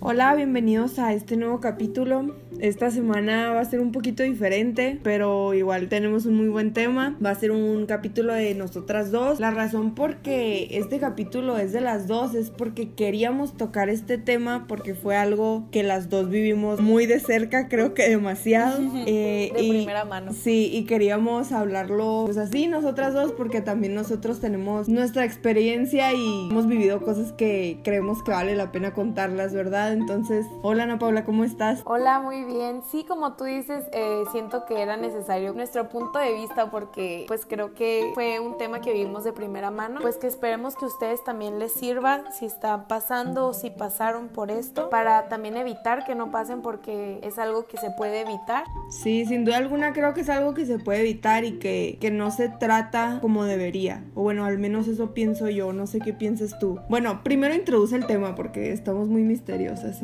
Hola, bienvenidos a este nuevo capítulo. Esta semana va a ser un poquito diferente, pero igual tenemos un muy buen tema. Va a ser un capítulo de nosotras dos. La razón por que este capítulo es de las dos es porque queríamos tocar este tema porque fue algo que las dos vivimos muy de cerca, creo que demasiado. Eh, de primera mano. Sí, y queríamos hablarlo pues así nosotras dos porque también nosotros tenemos nuestra experiencia y hemos vivido cosas que creemos que vale la pena contarlas, ¿verdad? Entonces, hola Ana Paula, ¿cómo estás? Hola, muy bien. Sí, como tú dices, eh, siento que era necesario nuestro punto de vista porque pues creo que fue un tema que vivimos de primera mano. Pues que esperemos que a ustedes también les sirva si están pasando o si pasaron por esto para también evitar que no pasen porque es algo que se puede evitar. Sí, sin duda alguna creo que es algo que se puede evitar y que, que no se trata como debería. O bueno, al menos eso pienso yo, no sé qué piensas tú. Bueno, primero introduce el tema porque estamos muy misteriosos.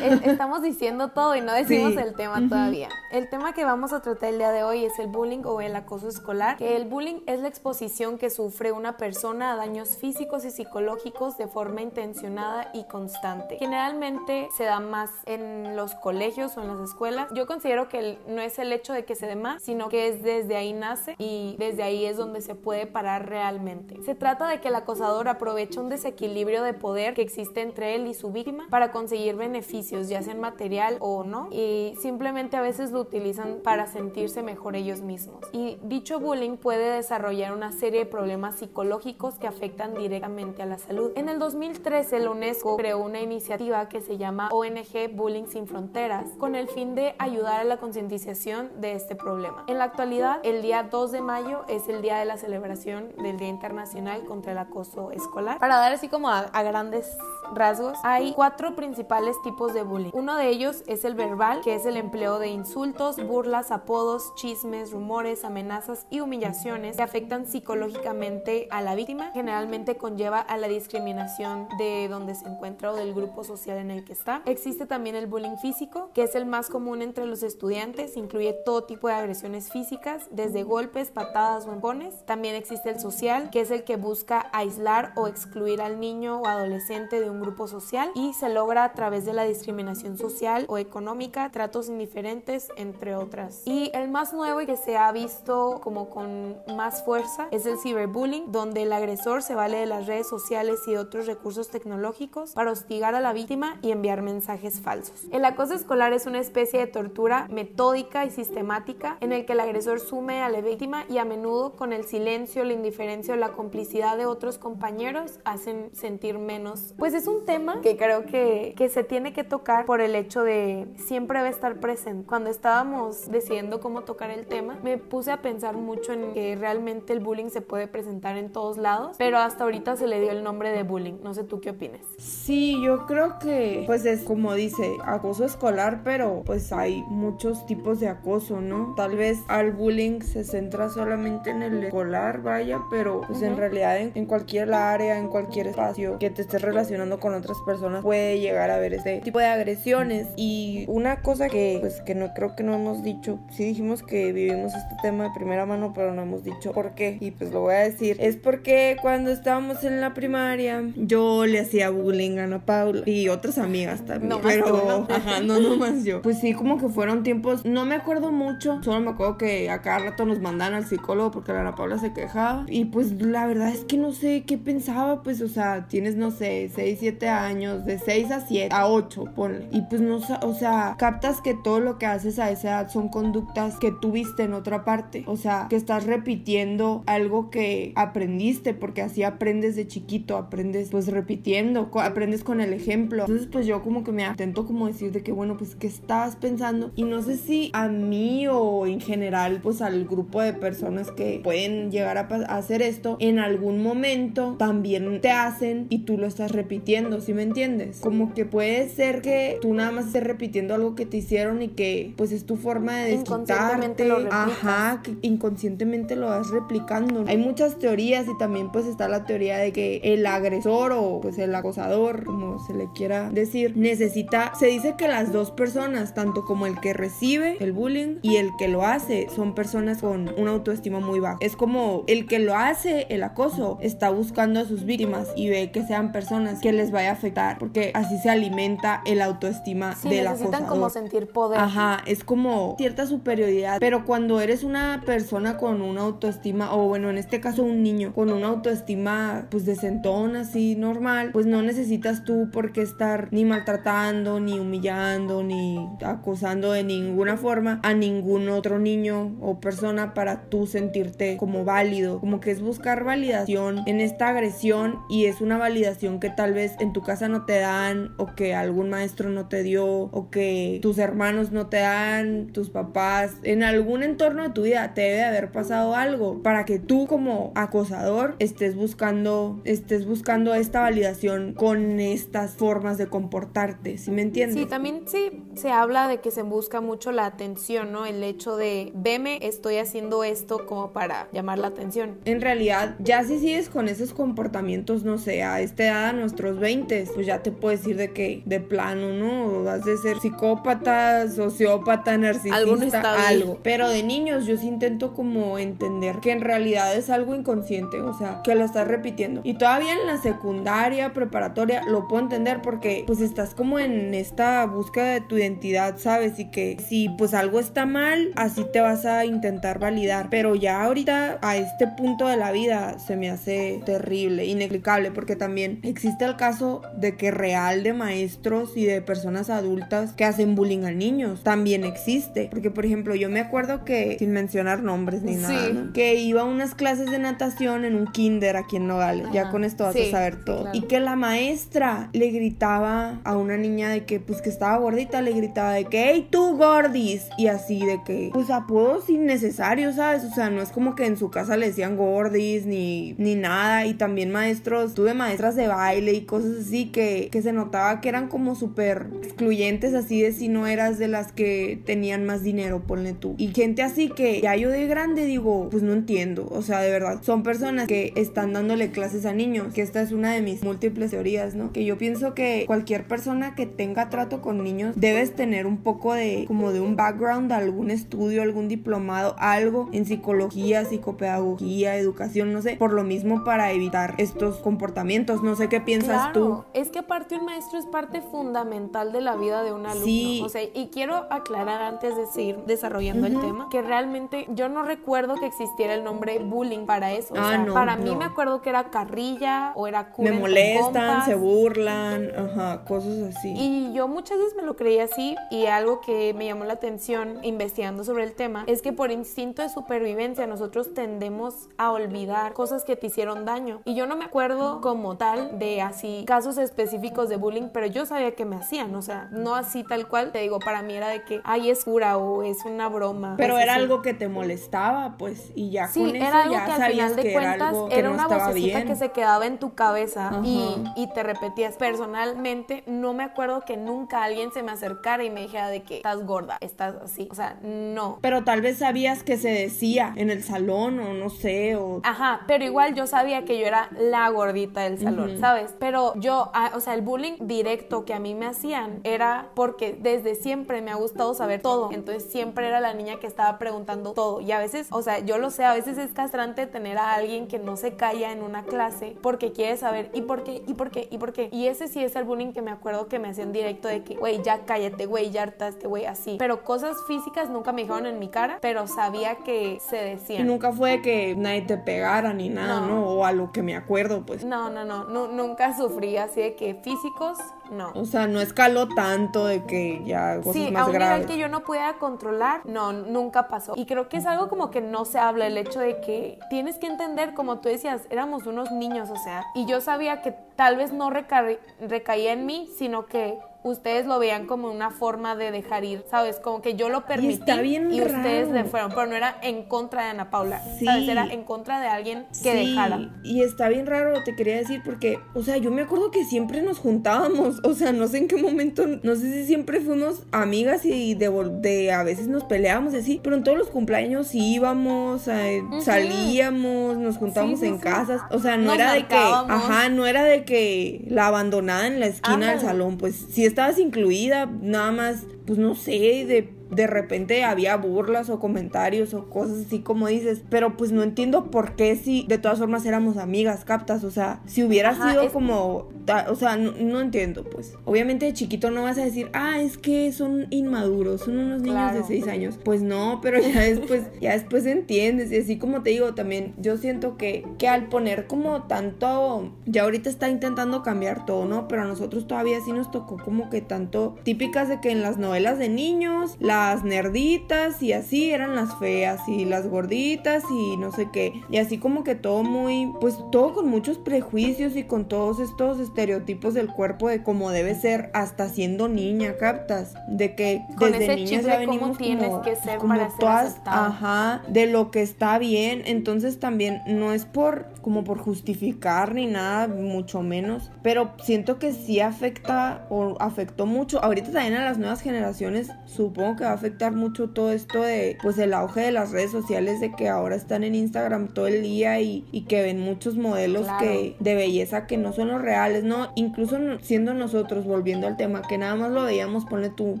Estamos diciendo todo y no decimos el tema todavía. El tema que vamos a tratar el día de hoy es el bullying o el acoso escolar, que el bullying es la exposición que sufre una persona a daños físicos y psicológicos de forma intencionada y constante. Generalmente se da más en los colegios o en las escuelas. Yo considero que no es el hecho de que se dé más, sino que es desde ahí nace y desde ahí es donde se puede parar realmente. Se trata de que el acosador aprovecha un desequilibrio de poder que existe entre él y su víctima para conseguir beneficios, ya sean material o no, y simplemente a veces lo utilizan para sentirse mejor ellos mismos. Y dicho bullying puede desarrollar una serie de problemas psicológicos que afectan directamente a la salud. En el 2013 la UNESCO creó una iniciativa que se llama ONG Bullying sin Fronteras con el fin de ayudar a la concientización de este problema. En la actualidad, el día 2 de mayo es el día de la celebración del Día Internacional contra el Acoso Escolar. Para dar así como a, a grandes rasgos, hay cuatro principales tipos de bullying. Uno de ellos es el verbal, que es el empleo de insultos, burlas, apodos, chismes, rumores, amenazas y humillaciones que afectan psicológicamente a la víctima. Generalmente conlleva a la discriminación de donde se encuentra o del grupo social en el que está. Existe también el bullying físico, que es el más común entre los estudiantes, incluye todo tipo de agresiones físicas, desde golpes, patadas o. También existe el social, que es el que busca aislar o excluir al niño o adolescente de un grupo social y se logra a través de la discriminación social o económica, indiferentes, entre otras. Y el más nuevo y que se ha visto como con más fuerza es el ciberbullying, donde el agresor se vale de las redes sociales y otros recursos tecnológicos para hostigar a la víctima y enviar mensajes falsos. El acoso escolar es una especie de tortura metódica y sistemática en el que el agresor sume a la víctima y a menudo con el silencio, la indiferencia o la complicidad de otros compañeros hacen sentir menos. Pues es un tema que creo que, que se tiene que tocar por el hecho de siempre debe estar presente. Cuando estábamos decidiendo cómo tocar el tema, me puse a pensar mucho en que realmente el bullying se puede presentar en todos lados, pero hasta ahorita se le dio el nombre de bullying. No sé tú qué opinas. Sí, yo creo que pues es como dice, acoso escolar, pero pues hay muchos tipos de acoso, ¿no? Tal vez al bullying se centra solamente en el escolar, vaya, pero pues en realidad en, en cualquier área, en cualquier espacio que te estés relacionando con otras personas puede llegar a ver este tipo de agresiones. Y una cosa que, pues, que no creo que no hemos dicho, sí dijimos que vivimos este tema de primera mano, pero no hemos dicho por qué. Y pues lo voy a decir. Es porque cuando estábamos en la primaria, yo le hacía bullying a Ana Paula y otras amigas también. No pero, ¿no? ajá, no, no más yo. Pues sí, como que fueron tiempos, no me acuerdo mucho, solo me acuerdo que a cada rato nos mandaban al psicólogo porque la Ana Paula se quejaba. Y pues la verdad es que no sé qué pensaba, pues, o sea, tienes, no sé, 6, 7 años, de 6 a 7, 8, ponle. Y pues no, o sea, captas que todo lo que haces a esa edad son conductas que tuviste en otra parte. O sea, que estás repitiendo algo que aprendiste, porque así aprendes de chiquito, aprendes pues repitiendo, aprendes con el ejemplo. Entonces pues yo como que me atento como decir de que bueno, pues qué estabas pensando. Y no sé si a mí o en general pues al grupo de personas que pueden llegar a, a hacer esto, en algún momento también te hacen y tú lo estás repitiendo, ¿sí me entiendes? Como que puede ser que tú nada más estés repitiendo algo que te hicieron y que pues es tu forma de Inconscientemente desquitarte. lo Ajá, que inconscientemente lo vas replicando. Hay muchas teorías y también pues está la teoría de que el agresor o pues el acosador, como se le quiera decir, necesita, se dice que las dos personas, tanto como el que recibe el bullying y el que lo hace, son personas con una autoestima muy baja. Es como el que lo hace, el acoso, está buscando a sus víctimas y ve que sean personas que les vaya a afectar, porque así se alimenta el autoestima Sí, del acosador. como sentir poder. Ajá, es como cierta superioridad. Pero cuando eres una persona con una autoestima, o bueno, en este caso un niño, con una autoestima pues decentón, así normal, pues no necesitas tú por qué estar ni maltratando, ni humillando, ni acosando de ninguna forma a ningún otro niño o persona para tú sentirte como válido. Como que es buscar validación en esta agresión y es una validación que tal vez en tu casa no te dan o que algún maestro no te dio o que tus hermanos no te dan, tus papás, en algún entorno de tu vida te debe haber pasado algo para que tú como acosador estés buscando estés buscando esta validación con estas formas de comportarte, ¿sí me entiendes? Sí, también sí se habla de que se busca mucho la atención, ¿no? El hecho de, veme, estoy haciendo esto como para llamar la atención. En realidad, ya si sigues con esos comportamientos, no sé, a esta edad, a nuestros 20, pues ya te puedes decir de que de plano, ¿no? Vas de ser psicópata, sociópata, narcisista, algo. Pero de niños yo sí intento como entender que en realidad es algo inconsciente, o sea, que lo estás repitiendo. Y todavía en la secundaria, preparatoria, lo puedo entender porque pues estás como en esta búsqueda de tu identidad, ¿sabes? Y que si pues algo está mal, así te vas a intentar validar. Pero ya ahorita a este punto de la vida se me hace terrible, inexplicable, porque también existe el caso de que real de maestros y de personas adultas que hacen bullying a niños. También existe. Porque por ejemplo, yo me acuerdo que, sin mencionar nombres ni Sí. nada, ¿no? que iba a unas clases de natación en un kinder aquí en Nogales. Ya Ajá. con esto vas Sí, a saber todo. claro. Y que la maestra le gritaba a una niña de que pues que estaba gordita, le gritaba de que, hey tú gordis. Y así de que, pues apodos innecesarios, ¿sabes? O sea, no es como que en su casa le decían gordis ni, ni nada. Y también maestros, tuve maestras de baile y cosas así que, que se notaba que eran como súper excluyentes así de si no eras de las que tenían más dinero, ponle tú. Y gente así que ya yo de grande digo, pues no entiendo. O sea, de verdad, son personas que están dándole clases a niños, que esta es una de mis múltiples teorías, ¿no? Que yo pienso que cualquier persona que tenga trato con niños debes tener un poco de como de un background, algún estudio, algún diplomado, algo en psicología, psicopedagogía, educación, no sé, por lo mismo para evitar estos comportamientos. No sé qué piensas tú. Claro, es que aparte un maestro es parte fundamental de la vida de un alumno. Sí. O sea, y quiero aclarar antes de seguir desarrollando el tema que realmente yo no recuerdo que existiera el nombre bullying para eso. O Ah, sea, no, para mí no. me acuerdo que era carrilla o era cura Me molestan, se burlan, ajá, cosas así. Y yo muchas veces me lo creía así y algo que me llamó la atención investigando sobre el tema es que por instinto de supervivencia nosotros tendemos a olvidar cosas que te hicieron daño. Y yo no me acuerdo como tal de así casos específicos de bullying, pero yo sabía que me hacían, o sea, no así tal cual, te digo, para mí era de que, ay, es cura o es una broma. Pero pues, era así. algo que te molestaba, pues, y ya Sí, con eso era algo ya que al final de era cuentas era no una vocecita bien. que se quedaba en tu cabeza y, y te repetías. Personalmente, no me acuerdo que nunca alguien se me acercara y me dijera de que estás gorda, estás así. O sea, no. Pero tal vez sabías que se decía en el salón o no sé, o... Ajá, pero igual yo sabía que yo era la gordita del salón, ¿sabes? Pero yo, ah, o sea, el bullying directo que a mí me hacían era porque desde siempre me ha gustado saber todo. Entonces siempre era la niña que estaba preguntando todo. Y a veces, o sea, yo lo sé, a veces es castrante tener a alguien que no se calla en una clase porque quiere saber y por qué, y por qué, y por qué. Y ese sí es el bullying que me acuerdo que me hacían directo de que, güey, ya cállate, güey, ya hartaste, güey, así. Pero cosas físicas nunca me dijeron en mi cara, pero sabía que se Y decían. nunca fue que nadie te pegara ni nada, No. ¿no? O a lo que me acuerdo, pues. No, no, no, nu- nunca sufrí así de que físicos, no. O sea, no escaló tanto de que ya cosas Sí, más a un graves. nivel que yo no pudiera controlar, no, nunca pasó. Y creo que es algo como que no se habla, el hecho de que tienes que entender, como tú decías, éramos unos niños, o sea, y yo sabía que tal vez no reca- recaía en mí, sino que ustedes lo veían como una forma de dejar ir, ¿sabes? Como que yo lo permití y, está bien y ustedes le fueron, pero no era en contra de Ana Paula, Sí. ¿sabes? Era en contra de alguien que Sí, dejara. Y está bien raro, te quería decir, porque, o sea, yo me acuerdo que siempre nos juntábamos. O sea, no sé en qué momento, no sé si siempre fuimos amigas y de, a veces nos peleábamos y así, pero en todos los cumpleaños íbamos, eh, salíamos, nos juntábamos Sí, en casas. O sea, no Nos era de que, ajá, no era de que la abandonada en la esquina del salón, pues sí estabas incluida, nada más, pues no sé, de de repente había burlas o comentarios o cosas así como dices, pero pues no entiendo por qué si de todas formas éramos amigas, captas, o sea, si hubiera Ajá, sido es- como, o sea, no, no entiendo, pues. Obviamente de chiquito no vas a decir, ah, es que son inmaduros, son unos niños Claro. de 6 años. Pues no, pero ya después, ya después entiendes, y así como te digo, también yo siento que, que al poner como tanto, ya ahorita está intentando cambiar todo, ¿no? Pero a nosotros todavía sí nos tocó como que tanto típicas de que en las novelas de niños, las nerditas y así eran las feas y las gorditas y no sé qué. Y así como que todo muy, pues todo con muchos prejuicios y con todos estos estereotipos del cuerpo de cómo debe ser hasta siendo niña, captas. De que Con desde chip ya venimos tienes como, que ser como ser todas, aceptado. ajá, de lo que está bien. Entonces también no es por, como por justificar ni nada, mucho menos. Pero siento que sí afecta o afectó mucho. Ahorita también a las nuevas generaciones supongo que va a afectar mucho todo esto de, pues el auge de las redes sociales, de que ahora están en Instagram todo el día y, y que ven muchos modelos Claro. que de belleza que no son los reales, ¿no? Incluso siendo nosotros, volviendo al tema, que nada más lo veíamos, ponle tú,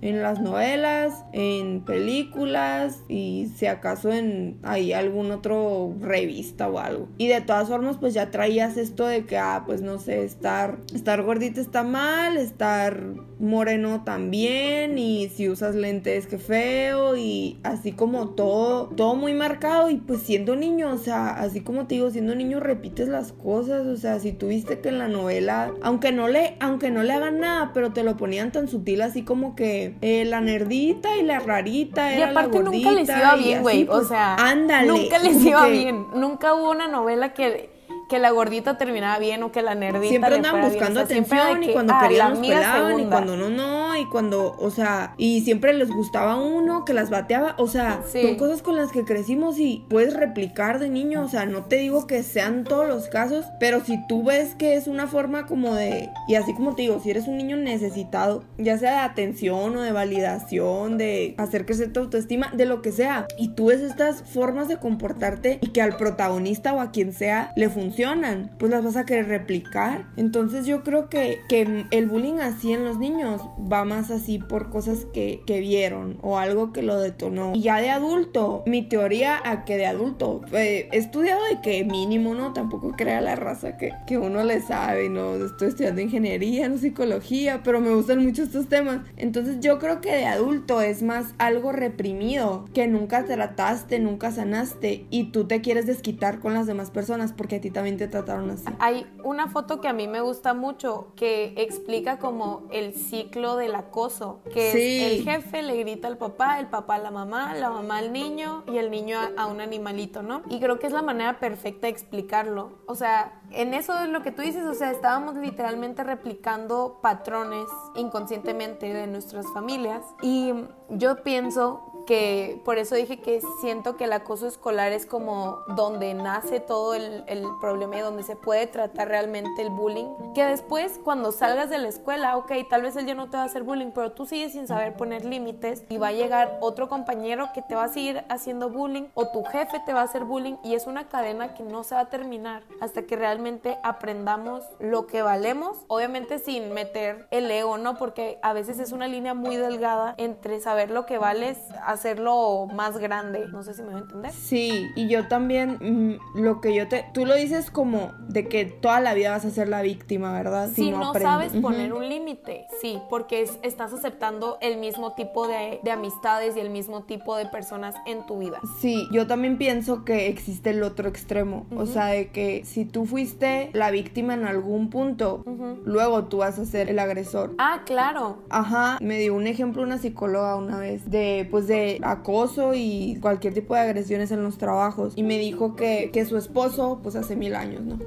en las novelas, en películas y si acaso en ahí algún otro revista o algo. Y de todas formas, pues ya traías esto de que, ah, pues no sé, estar, estar gordita está mal, estar moreno también y si usas lentes, qué feo y así como todo, todo muy marcado y pues siendo niño, o sea, así como te digo, siendo niño repites las cosas, o sea, si tuviste que en la novela, aunque no le, aunque no le hagan nada, pero te lo ponían tan sutil así como que eh, la nerdita y la rarita Y era la aparte gordita nunca les iba y bien, güey. pues, o sea, ándale, nunca les iba que bien. Nunca hubo una novela que, que la gordita terminaba bien o que la nerdita Siempre andaban fuera bien. buscando O sea, atención y que, cuando ah, querían los pelaban y segunda. cuando no, no, y cuando, o sea, y siempre les gustaba uno que las bateaba, o sea, Sí. son cosas con las que crecimos y puedes replicar de niño, o sea, no te digo que sean todos los casos, pero si tú ves que es una forma como de, y así como te digo, si eres un niño necesitado, ya sea de atención o de validación, de hacer crecer tu autoestima, de lo que sea, y tú ves estas formas de comportarte y que al protagonista o a quien sea le funcionan, pues las vas a querer replicar. Entonces yo creo que, que el bullying así en los niños va más así por cosas que, que vieron o algo que lo detonó. Y ya de adulto, mi teoría a que de adulto, eh, he estudiado de que mínimo, ¿no? Tampoco crea la raza que, que uno le sabe, ¿no? Estoy estudiando ingeniería, no psicología, pero me gustan mucho estos temas. Entonces yo creo que de adulto es más algo reprimido, que nunca trataste, nunca sanaste y tú te quieres desquitar con las demás personas porque a ti también te trataron así. Hay una foto que a mí me gusta mucho que explica como el ciclo del acoso, que Sí. es el jefe le grita al papá, el papá a la mamá, la mamá al niño y el niño a, a un animalito, ¿no? Y creo que es la manera perfecta de explicarlo. O sea, en eso es lo que tú dices, o sea, estábamos literalmente replicando patrones inconscientemente de nuestras familias y yo pienso que por eso dije que siento que el acoso escolar es como donde nace todo el, el problema y donde se puede tratar realmente el bullying. Que después, cuando salgas de la escuela, ok, tal vez él ya no te va a hacer bullying, pero tú sigues sin saber poner límites y va a llegar otro compañero que te va a seguir haciendo bullying o tu jefe te va a hacer bullying y es una cadena que no se va a terminar hasta que realmente aprendamos lo que valemos, obviamente sin meter el ego, ¿no? Porque a veces es una línea muy delgada entre saber lo que vales, hacerlo más grande. No sé si me voy a entender. Sí, y yo también, mm, lo que yo te... Tú lo dices como de que toda la vida vas a ser la víctima, ¿verdad? Si no, aprendes. sabes poner un límite, sí, porque es- estás aceptando el mismo tipo de, de amistades y el mismo tipo de personas en tu vida. Sí, yo también pienso que existe el otro extremo. O sea, de que si tú fuiste la víctima en algún punto, luego tú vas a ser el agresor. Ah, claro. Ajá, me dio un ejemplo una psicóloga una vez de pues de acoso y cualquier tipo de agresiones en los trabajos y me dijo que, que su esposo pues hace mil años, ¿no?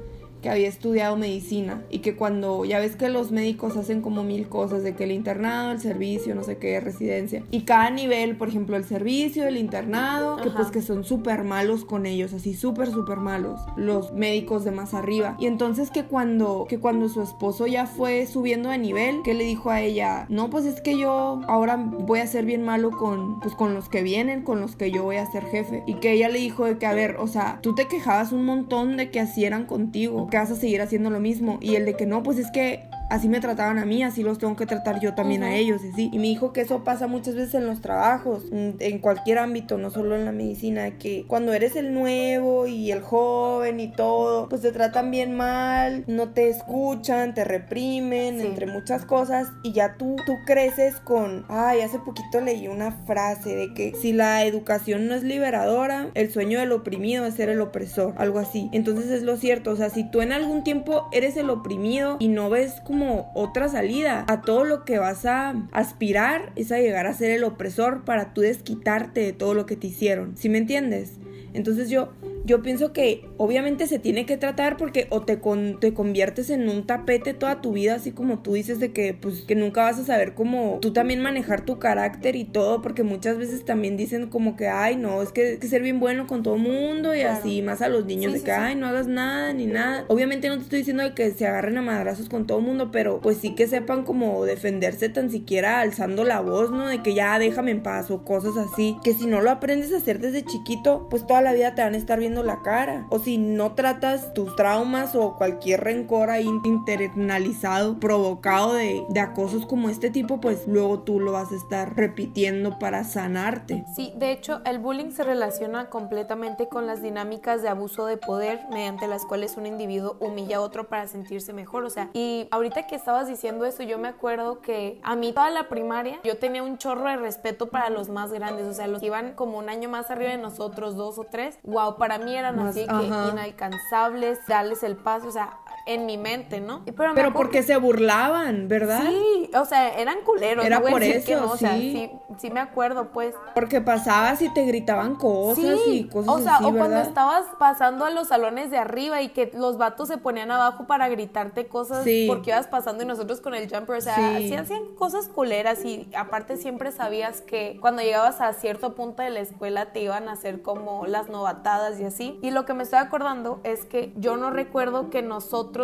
Que había estudiado medicina y que cuando ya ves que los médicos hacen como mil cosas, de que el internado, el servicio, no sé qué, residencia, y cada nivel, por ejemplo, el servicio, el internado, que pues que son súper malos con ellos, así súper, súper malos, los médicos de más arriba. Y entonces que cuando, que cuando su esposo ya fue subiendo de nivel, que le dijo a ella, no, pues es que yo ahora voy a ser bien malo con, pues con los que vienen, con los que yo voy a ser jefe. Y que ella le dijo de que, a ver, o sea, tú te quejabas un montón de que así eran contigo, que vas a seguir haciendo lo mismo. Y el de que no, pues es que así me trataban a mí, así los tengo que tratar yo también a ellos, y sí. Y me dijo que eso pasa muchas veces en los trabajos, en cualquier ámbito, no solo en la medicina, que cuando eres el nuevo y el joven y todo, pues te tratan bien mal, no te escuchan, te reprimen, entre muchas cosas, y ya tú, tú creces con, ay, hace poquito leí una frase de que si la educación no es liberadora, el sueño del oprimido es ser el opresor, algo así. Entonces es lo cierto, o sea, si tú en algún tiempo eres el oprimido y no ves como otra salida a todo lo que vas a aspirar es a llegar a ser el opresor para tú desquitarte de todo lo que te hicieron. ¿Sí me entiendes? Entonces yo yo pienso que obviamente se tiene que tratar porque o te, te conviertes en un tapete toda tu vida, así como tú dices de que pues que nunca vas a saber cómo tú también manejar tu carácter y todo, porque muchas veces también dicen como que, ay, no, es que, que ser bien bueno con todo mundo y así, más a los niños de que, ay, no hagas nada ni nada. Obviamente no te estoy diciendo de que se agarren a madrazos con todo mundo, pero pues sí que sepan como defenderse tan siquiera alzando la voz, ¿no? De que ya déjame en paz o cosas así, que si no lo aprendes a hacer desde chiquito, pues toda la vida te van a estar viendo la cara. O si no tratas tus traumas o cualquier rencor ahí internalizado, provocado de, de acosos como este tipo, pues luego tú lo vas a estar repitiendo para sanarte. Sí, de hecho, el bullying se relaciona completamente con las dinámicas de abuso de poder mediante las cuales un individuo humilla a otro para sentirse mejor. O sea, y ahorita que estabas diciendo eso, yo me acuerdo que a mí toda la primaria yo tenía un chorro de respeto para los más grandes, o sea, los que iban como un año más arriba de nosotros, dos o tres. Wow, para mí eran así que inalcanzables, darles el paso, o sea, en mi mente, ¿no? Pero, pero porque se burlaban, ¿verdad? Sí, o sea, eran culeros. Era por eso, sí. sí. sí. me acuerdo, pues. Porque pasabas y te gritaban cosas y cosas o sea, o cuando estabas pasando a los salones de arriba y que los vatos se ponían abajo para gritarte cosas porque ibas pasando y nosotros con el jumper, o sea, sí. hacían cosas culeras y aparte siempre sabías que cuando llegabas a cierto punto de la escuela te iban a hacer como las novatadas y así. Y lo que me estoy acordando es que yo no recuerdo que nosotros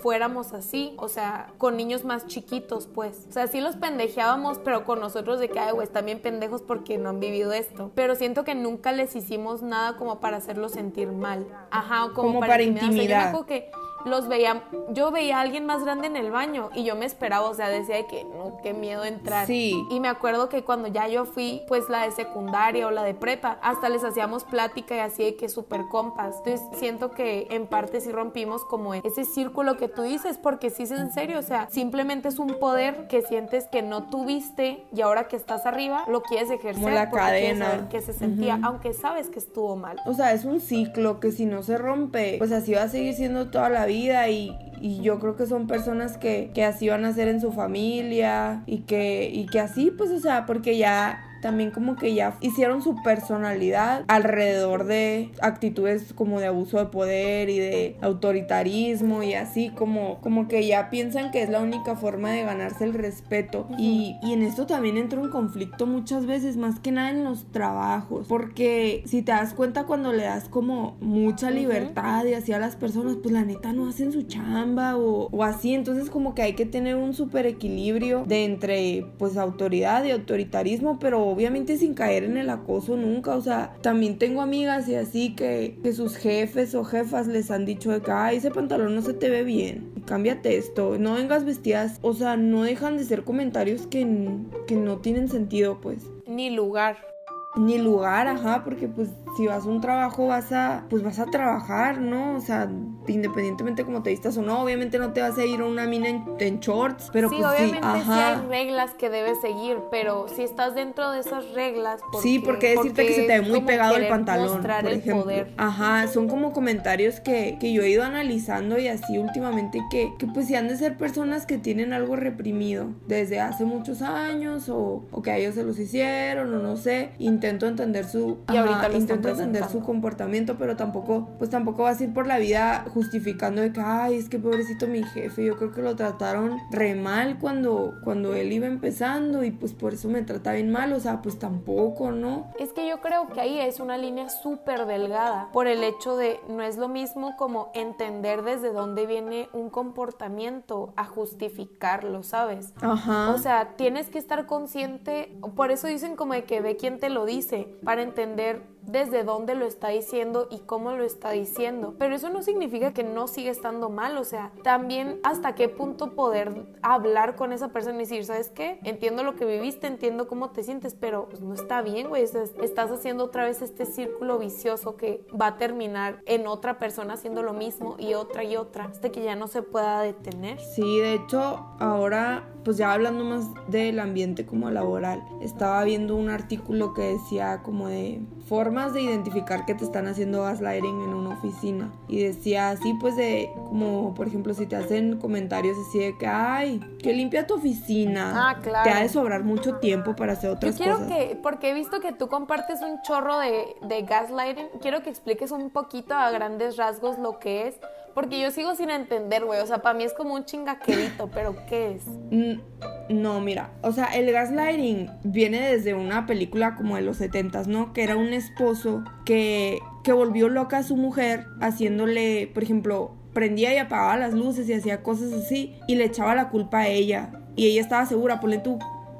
fuéramos así, o sea, con niños más chiquitos, pues. O sea, sí los pendejeábamos, pero con nosotros de que, ay, güey, están bien pendejos porque no han vivido esto. Pero siento que nunca les hicimos nada como para hacerlos sentir mal. Ajá, como, como para, intimidar. que los veía, yo veía a alguien más grande en el baño y yo me esperaba, o sea, decía que no, qué miedo entrar. Sí. Y me acuerdo que cuando ya yo fui, pues la de secundaria o la de prepa, hasta les hacíamos plática y así de que súper compas. Entonces siento que en parte sí rompimos como ese círculo que tú dices, porque sí es en serio, o sea, simplemente es un poder que sientes que no tuviste y ahora que estás arriba lo quieres ejercer. Como la cadena. que se sentía, aunque sabes que estuvo mal. O sea, es un ciclo que si no se rompe, pues así va a seguir siendo toda la vida y, yo creo que son personas que, que así van a ser en su familia y que, y que así pues o sea porque ya también como que ya hicieron su personalidad alrededor de actitudes como de abuso de poder y de autoritarismo y así como, como que ya piensan que es la única forma de ganarse el respeto. y, y en esto también entra un conflicto muchas veces, más que nada en los trabajos, porque si te das cuenta cuando le das como mucha libertad y así a las personas, pues la neta no hacen su chamba o, o así, entonces como que hay que tener un super equilibrio de entre pues autoridad y autoritarismo, pero obviamente sin caer en el acoso nunca, o sea, también tengo amigas y así que, que sus jefes o jefas les han dicho de que, ese pantalón no se te ve bien, cámbiate esto, no vengas vestidas, o sea, no dejan de ser comentarios que, que no tienen sentido, pues. Ni lugar ni lugar, ajá, porque pues si vas a un trabajo vas a, pues vas a trabajar, ¿no? O sea, independientemente como te vistas o no, obviamente no te vas a ir a una mina en, shorts, pero sí, pues obviamente sí, sí hay reglas que debes seguir, pero si estás dentro de esas reglas, porque, sí, porque decirte que se te ve muy pegado el pantalón, por ejemplo, ajá, son como comentarios que, que yo he ido analizando y así últimamente que, que pues si han de ser personas que tienen algo reprimido desde hace muchos años o, o que a ellos se los hicieron o no sé, intento entender su y ahorita intento entender su comportamiento, pero tampoco pues tampoco vas a ir por la vida justificando de que, ay, es que pobrecito mi jefe, yo creo que lo trataron re mal cuando, cuando él iba empezando y pues por eso me trata bien mal, o sea, pues tampoco, ¿no? Es que yo creo que ahí es una línea súper delgada por el hecho de no es lo mismo como entender desde dónde viene un comportamiento a justificarlo, ¿sabes? Ajá. O sea, tienes que estar consciente, por eso dicen como de que ve quién te lo dice, para entender desde dónde lo está diciendo y cómo lo está diciendo. Pero eso no significa que no siga estando mal, o sea, también hasta qué punto poder hablar con esa persona y decir, ¿sabes qué? Entiendo lo que viviste, entiendo cómo te sientes, pero pues, no está bien, güey, estás haciendo otra vez este círculo vicioso que va a terminar en otra persona haciendo lo mismo y otra y otra, hasta que ya no se pueda detener. Sí, de hecho, ahora pues ya hablando más del ambiente como laboral, estaba viendo un artículo que decía como de formas de identificar que te están haciendo gaslighting en una oficina. Y decía así pues de como por ejemplo si te hacen comentarios así de que ay, que limpia tu oficina. Ah, claro. Te ha de sobrar mucho tiempo para hacer otras Yo quiero cosas. que, porque he visto que tú compartes un chorro de, de gaslighting, quiero que expliques un poquito a grandes rasgos lo que es porque yo sigo sin entender, güey. O sea, para mí es como un chingaquerito, pero ¿qué es? No, mira, o sea, el gaslighting viene desde una película como de los 70 ¿no? Que era un esposo que, que volvió loca a su mujer haciéndole, por ejemplo, prendía y apagaba las luces y hacía cosas así y le echaba la culpa a ella. Y ella estaba segura, ponle tú,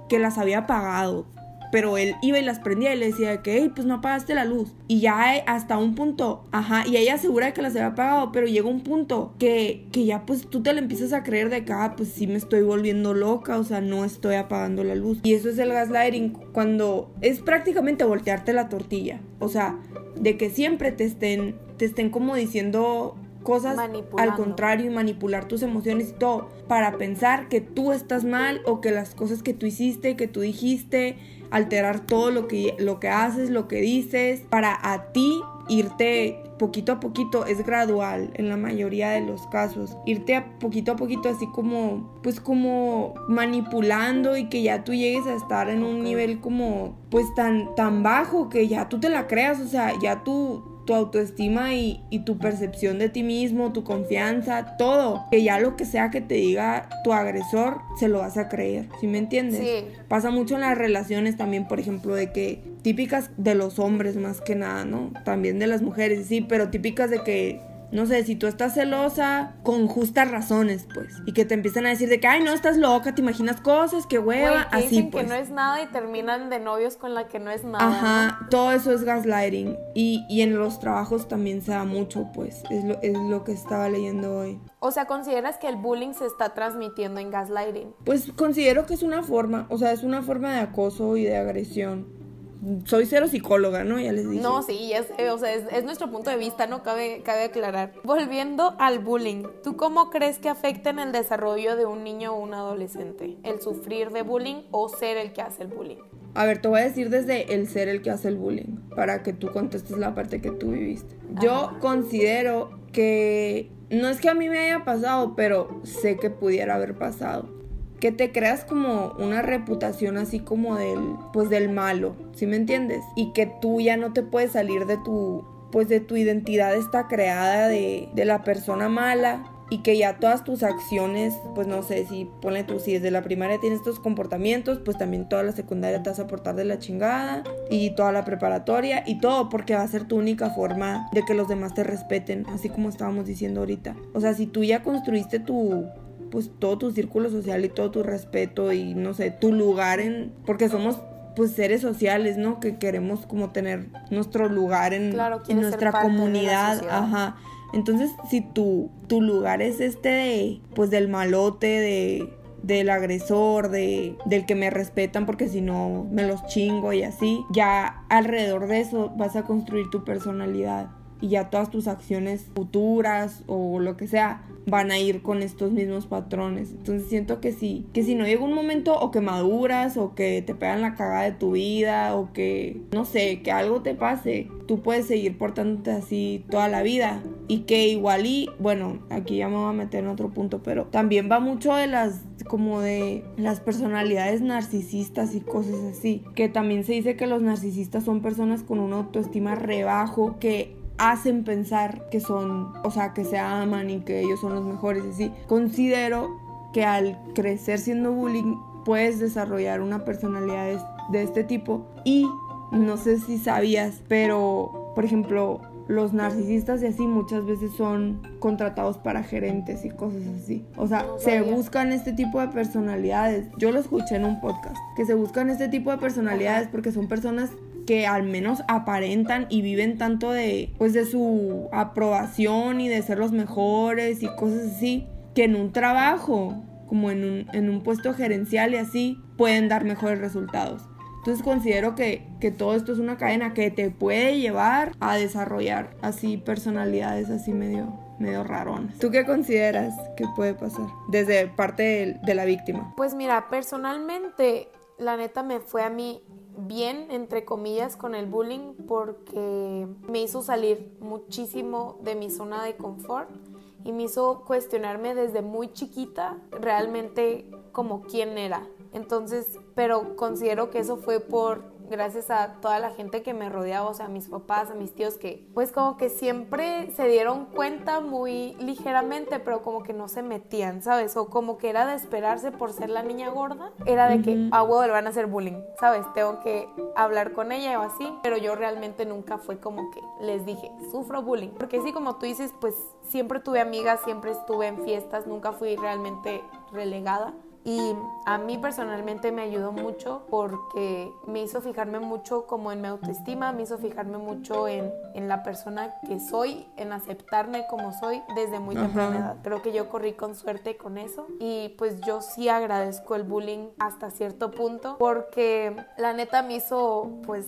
que las había apagado pero él iba y las prendía y le decía que, hey, pues no apagaste la luz. Y ya hasta un punto, ajá, y ella asegura que las había apagado, pero llega un punto que, que ya pues tú te le empiezas a creer de que, ah, pues sí me estoy volviendo loca, o sea, no estoy apagando la luz. Y eso es el gaslighting, cuando es prácticamente voltearte la tortilla, o sea, de que siempre te estén, te estén como diciendo cosas al contrario y manipular tus emociones y todo para pensar que tú estás mal o que las cosas que tú hiciste, que tú dijiste, alterar todo lo que, lo que haces, lo que dices, para a ti irte poquito a poquito, es gradual en la mayoría de los casos, irte a poquito a poquito así como, pues como manipulando y que ya tú llegues a estar en un nivel como, pues tan, tan bajo que ya tú te la creas, o sea, ya tú, tu autoestima y, tu percepción de ti mismo, tu confianza, todo. Que ya lo que sea que te diga tu agresor, se lo vas a creer. ¿Sí me entiendes? Sí. Pasa mucho en las relaciones también, por ejemplo, de que típicas de los hombres más que nada, ¿no? También de las mujeres, sí, pero típicas de que no sé, si tú estás celosa con justas razones, pues, y que te empiezan a decir de que, ay, no, estás loca, te imaginas cosas, que hueva, que así dicen pues. que no es nada y terminan de novios con la que no es nada. Ajá, todo eso es gaslighting. Y, y, en los trabajos también se da mucho, pues, es lo, es lo que estaba leyendo hoy. O sea, ¿consideras que el bullying se está transmitiendo en gaslighting? Pues considero que es una forma, o sea, es una forma de acoso y de agresión soy cero psicóloga, ¿no? Ya les dije. No, sí, ya sé, o sea, es, nuestro punto de vista, ¿no? Cabe, cabe aclarar. Volviendo al bullying, ¿tú cómo crees que afecta en el desarrollo de un niño o un adolescente? ¿El sufrir de bullying o ser el que hace el bullying? A ver, te voy a decir desde el ser el que hace el bullying, para que tú contestes la parte que tú viviste. Yo considero que no es que a mí me haya pasado, pero sé que pudiera haber pasado que te creas como una reputación así como del, pues del malo, ¿sí me entiendes? Y que tú ya no te puedes salir de tu, pues de tu identidad está creada de, de la persona mala y que ya todas tus acciones, pues no sé, si ponle tú, si desde la primaria tienes estos comportamientos, pues también toda la secundaria te vas a portar de la chingada y toda la preparatoria y todo porque va a ser tu única forma de que los demás te respeten, así como estábamos diciendo ahorita. O sea, si tú ya construiste tu, pues todo tu círculo social y todo tu respeto y no sé, tu lugar en, porque somos pues seres sociales, ¿no? Que queremos como tener nuestro lugar en, en nuestra comunidad, ajá. Entonces, si tu, tu lugar es este de, pues del malote, de, del agresor, de, del que me respetan porque si no me los chingo y así, ya alrededor de eso vas a construir tu personalidad y ya todas tus acciones futuras o lo que sea van a ir con estos mismos patrones. Entonces siento que sí, que si no llega un momento o que maduras o que te pegan la cagada de tu vida o que, no sé, que algo te pase, tú puedes seguir portándote así toda la vida. Y que igual y, bueno, aquí ya me voy a meter en otro punto, pero también va mucho de las, como de las personalidades narcisistas y cosas así. Que también se dice que los narcisistas son personas con una autoestima rebajo que hacen pensar que son, o sea, que se aman y que ellos son los mejores y así. Considero que al crecer siendo bullying puedes desarrollar una personalidad de este tipo y no sé si sabías, pero por ejemplo, los narcisistas y así muchas veces son contratados para gerentes y cosas así. O sea, se buscan este tipo de personalidades. Yo lo escuché en un podcast, que se buscan este tipo de personalidades porque son personas que al menos aparentan y viven tanto de pues de su aprobación y de ser los mejores y cosas así, que en un trabajo, como en un, en un puesto gerencial y así, pueden dar mejores resultados. Entonces considero que, todo esto es una cadena que te puede llevar a desarrollar así personalidades así medio, medio raronas. ¿Tú qué consideras que puede pasar desde parte de, la víctima? Pues mira, personalmente, la neta me fue a mí bien, entre comillas, con el bullying porque me hizo salir muchísimo de mi zona de confort y me hizo cuestionarme desde muy chiquita realmente como quién era. Entonces, pero considero que eso fue por gracias a toda la gente que me rodeaba, o sea, a mis papás, a mis tíos, que pues como que siempre se dieron cuenta muy ligeramente, pero como que no se metían, ¿sabes? O como que era de esperarse por ser la niña gorda, era de que, a huevo le van a hacer bullying, ¿sabes? Tengo que hablar con ella o así, pero yo realmente nunca fue como que les dije, sufro bullying, porque sí, como tú dices, pues siempre tuve amigas, siempre estuve en fiestas, nunca fui realmente relegada. Y a mí personalmente me ayudó mucho porque me hizo fijarme mucho como en mi autoestima, me hizo fijarme mucho en, en la persona que soy, en aceptarme como soy desde muy temprana edad. Creo que yo corrí con suerte con eso y pues yo sí agradezco el bullying hasta cierto punto porque la neta me hizo pues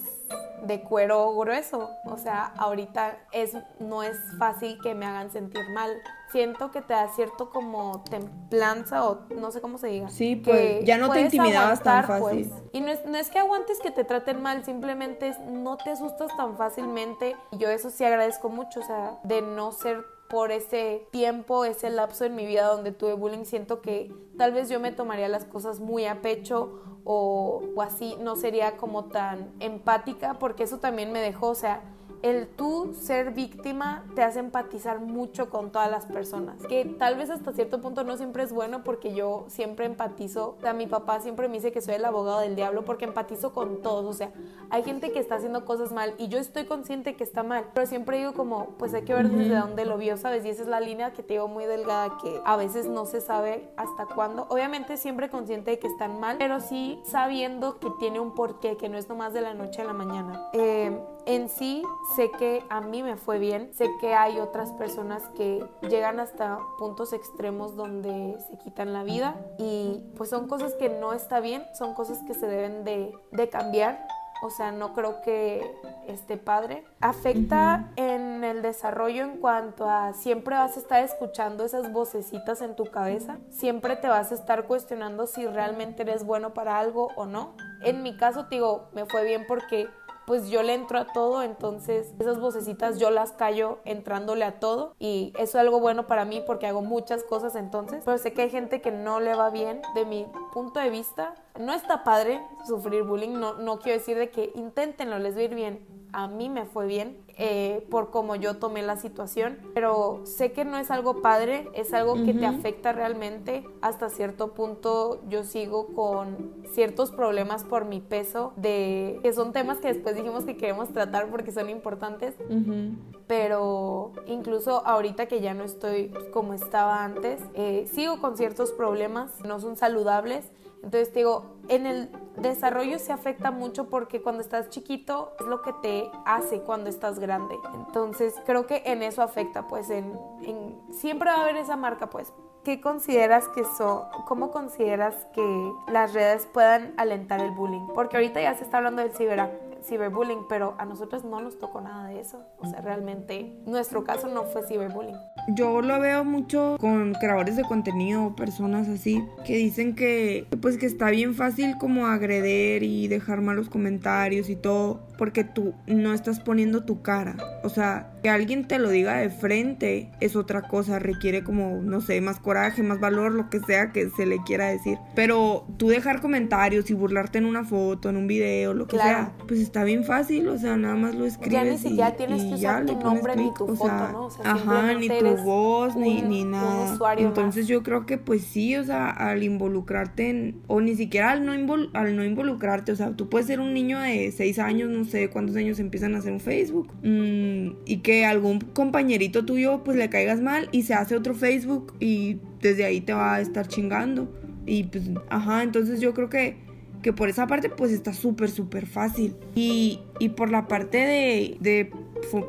de cuero grueso. O sea, ahorita es, no es fácil que me hagan sentir mal. Siento que te da cierto como templanza o no sé cómo se diga. Sí, pues ya no te intimidabas tan fácil. Pues. Y no es, no es que aguantes que te traten mal, simplemente no te asustas tan fácilmente. Y yo eso sí agradezco mucho, o sea, de no ser por ese tiempo, ese lapso en mi vida donde tuve bullying, siento que tal vez yo me tomaría las cosas muy a pecho o, así no sería como tan empática porque eso también me dejó, o sea, el tú ser víctima te hace empatizar mucho con todas las personas, que tal vez hasta cierto punto no siempre es bueno porque yo siempre empatizo, o sea, mi papá siempre me dice que soy el abogado del diablo porque empatizo con todos, o sea, hay gente que está haciendo cosas mal y yo estoy consciente que está mal, pero siempre digo como, pues hay que ver desde dónde lo vio, ¿sabes? Y esa es la línea que te digo muy delgada que a veces no se sabe hasta cuándo, obviamente siempre consciente de que están mal, pero sí sabiendo que tiene un porqué, que no es nomás de la noche a la mañana. Eh, en sí sé que a mí me fue bien, sé que hay otras personas que llegan hasta puntos extremos donde se quitan la vida y pues son cosas que no está bien, son cosas que se deben de, cambiar. O sea, no creo que esté padre. Afecta en el desarrollo en cuanto a siempre vas a estar escuchando esas vocecitas en tu cabeza. Siempre te vas a estar cuestionando si realmente eres bueno para algo o no. En mi caso, digo, me fue bien porque pues yo le entro a todo, entonces esas vocecitas yo las callo entrándole a todo y eso es algo bueno para mí porque hago muchas cosas entonces, pero sé que hay gente que no le va bien de mi punto de vista. No está padre sufrir bullying, no, no quiero decir de que inténtenlo, les va a ir bien. A mí me fue bien, eh, por cómo yo tomé la situación, pero sé que no es algo padre, es algo que te afecta realmente. Hasta cierto punto yo sigo con ciertos problemas por mi peso, de que son temas que después dijimos que queremos tratar porque son importantes, pero incluso ahorita que ya no estoy como estaba antes, eh, sigo con ciertos problemas, no son saludables entonces digo, en el desarrollo se afecta mucho porque cuando estás chiquito es lo que te hace cuando estás grande. Entonces creo que en eso afecta, pues en, siempre va a haber esa marca, pues. ¿Qué consideras que son, cómo consideras que las redes puedan alentar el bullying? Porque ahorita ya se está hablando del ciber, ciberbullying, pero a nosotros no nos tocó nada de eso. O sea, realmente nuestro caso no fue ciberbullying. Yo lo veo mucho con creadores de contenido, personas así, que dicen que pues que está bien fácil como agreder y dejar malos comentarios y todo porque tú no estás poniendo tu cara. O sea, que alguien te lo diga de frente es otra cosa, requiere como, no sé, más coraje, más valor, lo que sea que se le quiera decir. Pero tú dejar comentarios y burlarte en una foto, en un video, lo que sea, pues está bien fácil, o sea, nada más lo escribes. Ya ni siquiera tienes que usar tu nombre ni tu foto, ¿no? O sea, ajá, ni tu voz, ni, ni nada. Entonces yo creo que pues sí, o sea, al involucrarte en, o ni siquiera al no, al no involucrarte, o sea, tú puedes ser un niño de 6 años, no sé cuántos años empiezan a hacer un Facebook, mm, y que algún compañerito tuyo pues le caigas mal y se hace otro Facebook y desde ahí te va a estar chingando. Y pues, ajá, entonces yo creo que, que por esa parte pues está súper, súper fácil. Y, y por la parte de, de,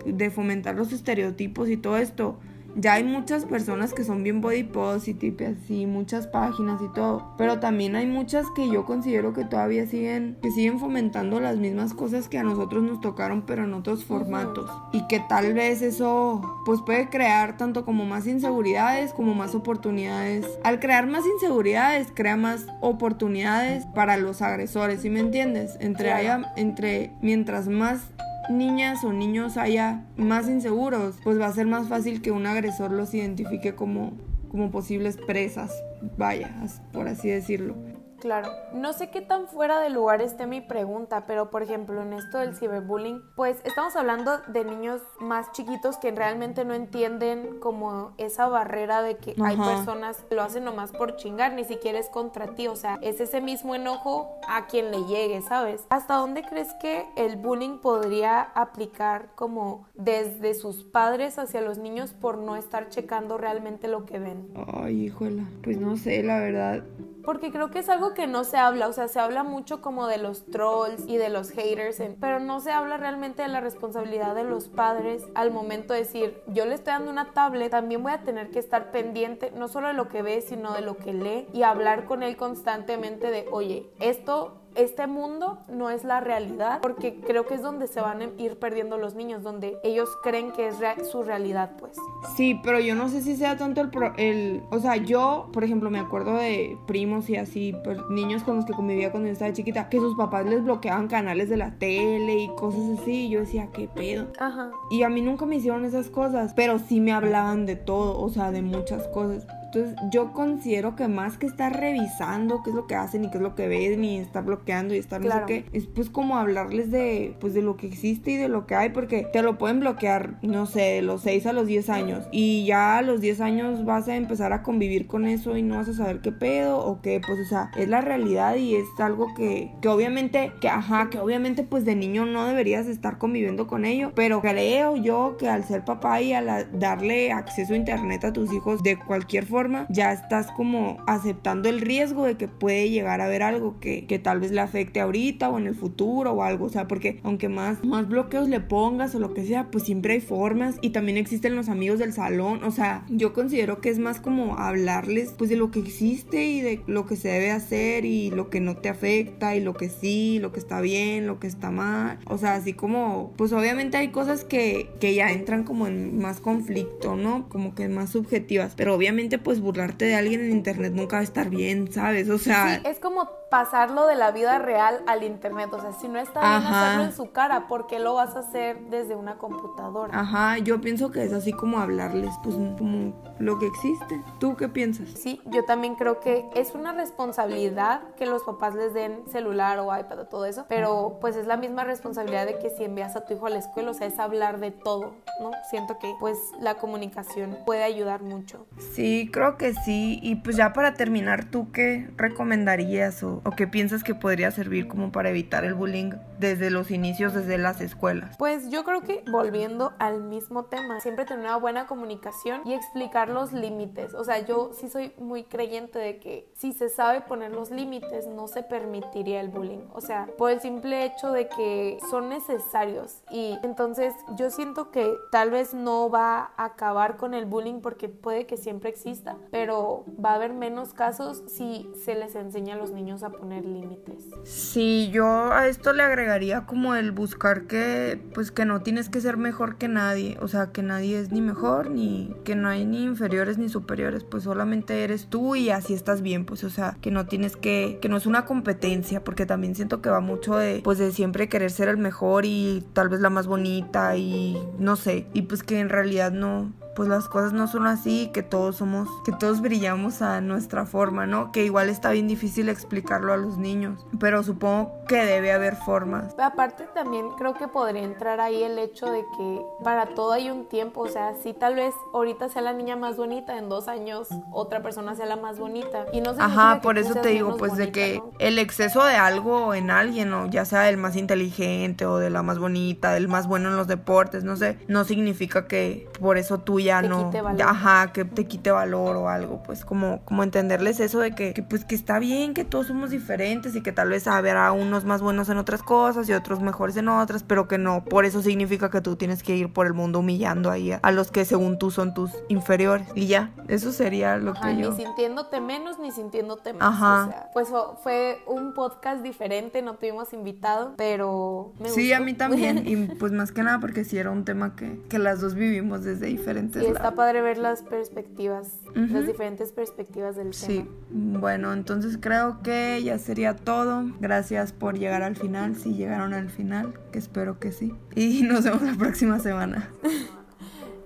de fomentar los estereotipos y todo esto, ya hay muchas personas que son bien body positive, así, muchas páginas y todo. Pero también hay muchas que yo considero que todavía siguen, que siguen fomentando las mismas cosas que a nosotros nos tocaron, pero en otros formatos. Y que tal vez eso, pues puede crear tanto como más inseguridades como más oportunidades. Al crear más inseguridades, crea más oportunidades para los agresores, ¿sí me entiendes? Entre, haya, entre mientras más niñas o niños haya más inseguros, pues va a ser más fácil que un agresor los identifique como, como posibles presas, vaya, por así decirlo. Claro. No sé qué tan fuera de lugar esté mi pregunta, pero por ejemplo en esto del ciberbullying, pues estamos hablando de niños más chiquitos que realmente no entienden como esa barrera de que hay personas que lo hacen nomás por chingar, ni siquiera es contra ti, o sea, es ese mismo enojo a quien le llegue, ¿sabes? ¿Hasta dónde crees que el bullying podría aplicar como desde sus padres hacia los niños por no estar checando realmente lo que ven? Ay, híjola, pues no sé, la verdad porque creo que es algo que no se habla, o sea, se habla mucho como de los trolls y de los haters, pero no se habla realmente de la responsabilidad de los padres al momento de decir, yo le estoy dando una tablet, también voy a tener que estar pendiente no solo de lo que ve, sino de lo que lee y hablar con él constantemente de, oye, esto este mundo no es la realidad, porque creo que es donde se van a ir perdiendo los niños, donde ellos creen que es su realidad, pues. Sí, pero yo no sé si sea tanto el, el, o sea, yo, por ejemplo, me acuerdo de primos y así, pues, niños con los que convivía cuando yo estaba chiquita, que sus papás les bloqueaban canales de la tele y cosas así, y yo decía, ¿qué pedo? Ajá. Y a mí nunca me hicieron esas cosas, pero sí me hablaban de todo, o sea, de muchas cosas. Entonces yo considero que más que estar revisando qué es lo que hacen y qué es lo que ven y estar bloqueando y estar no sé qué, es pues como hablarles de pues de lo que existe y de lo que hay porque te lo pueden bloquear, no sé, de los 6 a los 10 años y ya a los 10 años vas a empezar a convivir con eso y no vas a saber qué pedo o qué, pues o sea, es la realidad y es algo que, que obviamente, que ajá, que obviamente pues de niño no deberías estar conviviendo con ello, pero creo yo que al ser papá y al darle acceso a internet a tus hijos de cualquier forma, ya estás como aceptando el riesgo de que puede llegar a haber algo que, que tal vez le afecte ahorita o en el futuro o algo. O sea, porque aunque más, más bloqueos le pongas o lo que sea, pues siempre hay formas y también existen los amigos del salón. O sea, yo considero que es más como hablarles pues de lo que existe y de lo que se debe hacer y lo que no te afecta y lo que sí, lo que está bien, lo que está mal. O sea, así como, pues obviamente hay cosas que, que ya entran como en más conflicto, ¿no? Como que más subjetivas. Pero obviamente pues burlarte de alguien en internet nunca va a estar bien, ¿sabes? O sea... Sí, es como pasarlo de la vida real al internet. O sea, si no está bien hacerlo en su cara, ¿por qué lo vas a hacer desde una computadora? Ajá, yo pienso que es así como hablarles, pues como lo que existe. ¿Tú qué piensas? Sí, yo también creo que es una responsabilidad que los papás les den celular o iPad o todo eso, pero pues es la misma responsabilidad de que si envías a tu hijo a la escuela, o sea, es hablar de todo, ¿no? Siento que pues la comunicación puede ayudar mucho. Sí, creo que sí. Y pues ya para terminar, ¿tú qué recomendarías o ¿O qué piensas que podría servir como para evitar el bullying desde los inicios, desde las escuelas? Pues yo creo que volviendo al mismo tema, siempre tener una buena comunicación y explicar los límites. O sea, yo sí soy muy creyente de que si se sabe poner los límites, no se permitiría el bullying. O sea, por el simple hecho de que son necesarios. Y entonces yo siento que tal vez no va a acabar con el bullying porque puede que siempre exista pero va a haber menos casos si se les enseña a los niños a poner límites. Sí, yo a esto le agregaría como el buscar que, pues que no tienes que ser mejor que nadie, o sea, que nadie es ni mejor, ni que no hay ni inferiores ni superiores, pues solamente eres tú y así estás bien, pues, o sea, que no tienes que, que no es una competencia, porque también siento que va mucho de, pues, de siempre querer ser el mejor y tal vez la más bonita y no sé, y pues que en realidad no, pues las cosas no son así, que todos somos, que todos brillamos a nuestra forma, ¿no? Que igual está bien difícil explicarlo a los niños, pero supongo que debe haber formas. Aparte también creo que podría entrar ahí el hecho de que para todo hay un tiempo, o sea, si tal vez ahorita sea la niña más bonita, en dos años otra persona sea la más bonita. Y no Ajá, por eso te digo, pues de que el exceso de algo en alguien, o ya sea el más inteligente o de la más bonita, del más bueno en los deportes, no sé, no significa que por eso tú ya no, ajá, que te quite valor o algo, pues como, como entenderles eso de que, pues que está bien, que todos somos diferentes y que tal vez habrá unos más buenos en otras cosas y otros mejores en otras, pero que no, por eso significa que tú tienes que ir por el mundo humillando ahí a, los que según tú son tus inferiores. Y ya, eso sería lo que yo... Ni sintiéndote menos ni sintiéndote más, ajá. o sea, pues fue un podcast diferente, no tuvimos invitado, pero me Sí, a mí también, y pues más que nada porque sí era un tema que, que las dos vivimos desde diferentes y está padre ver las perspectivas, las diferentes perspectivas del tema. Sí, bueno, entonces creo que ya sería todo. Gracias por llegar al final, si llegaron al final, que espero que sí. Y nos vemos la próxima semana.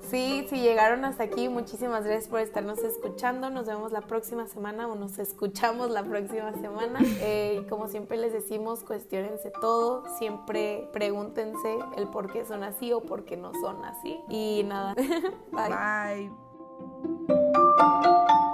Sí, si llegaron hasta aquí, muchísimas gracias por estarnos escuchando. Nos vemos la próxima semana o nos escuchamos la próxima semana. Eh, como siempre les decimos, cuestionense todo. Siempre pregúntense el por qué son así o por qué no son así. Y nada, bye. Bye.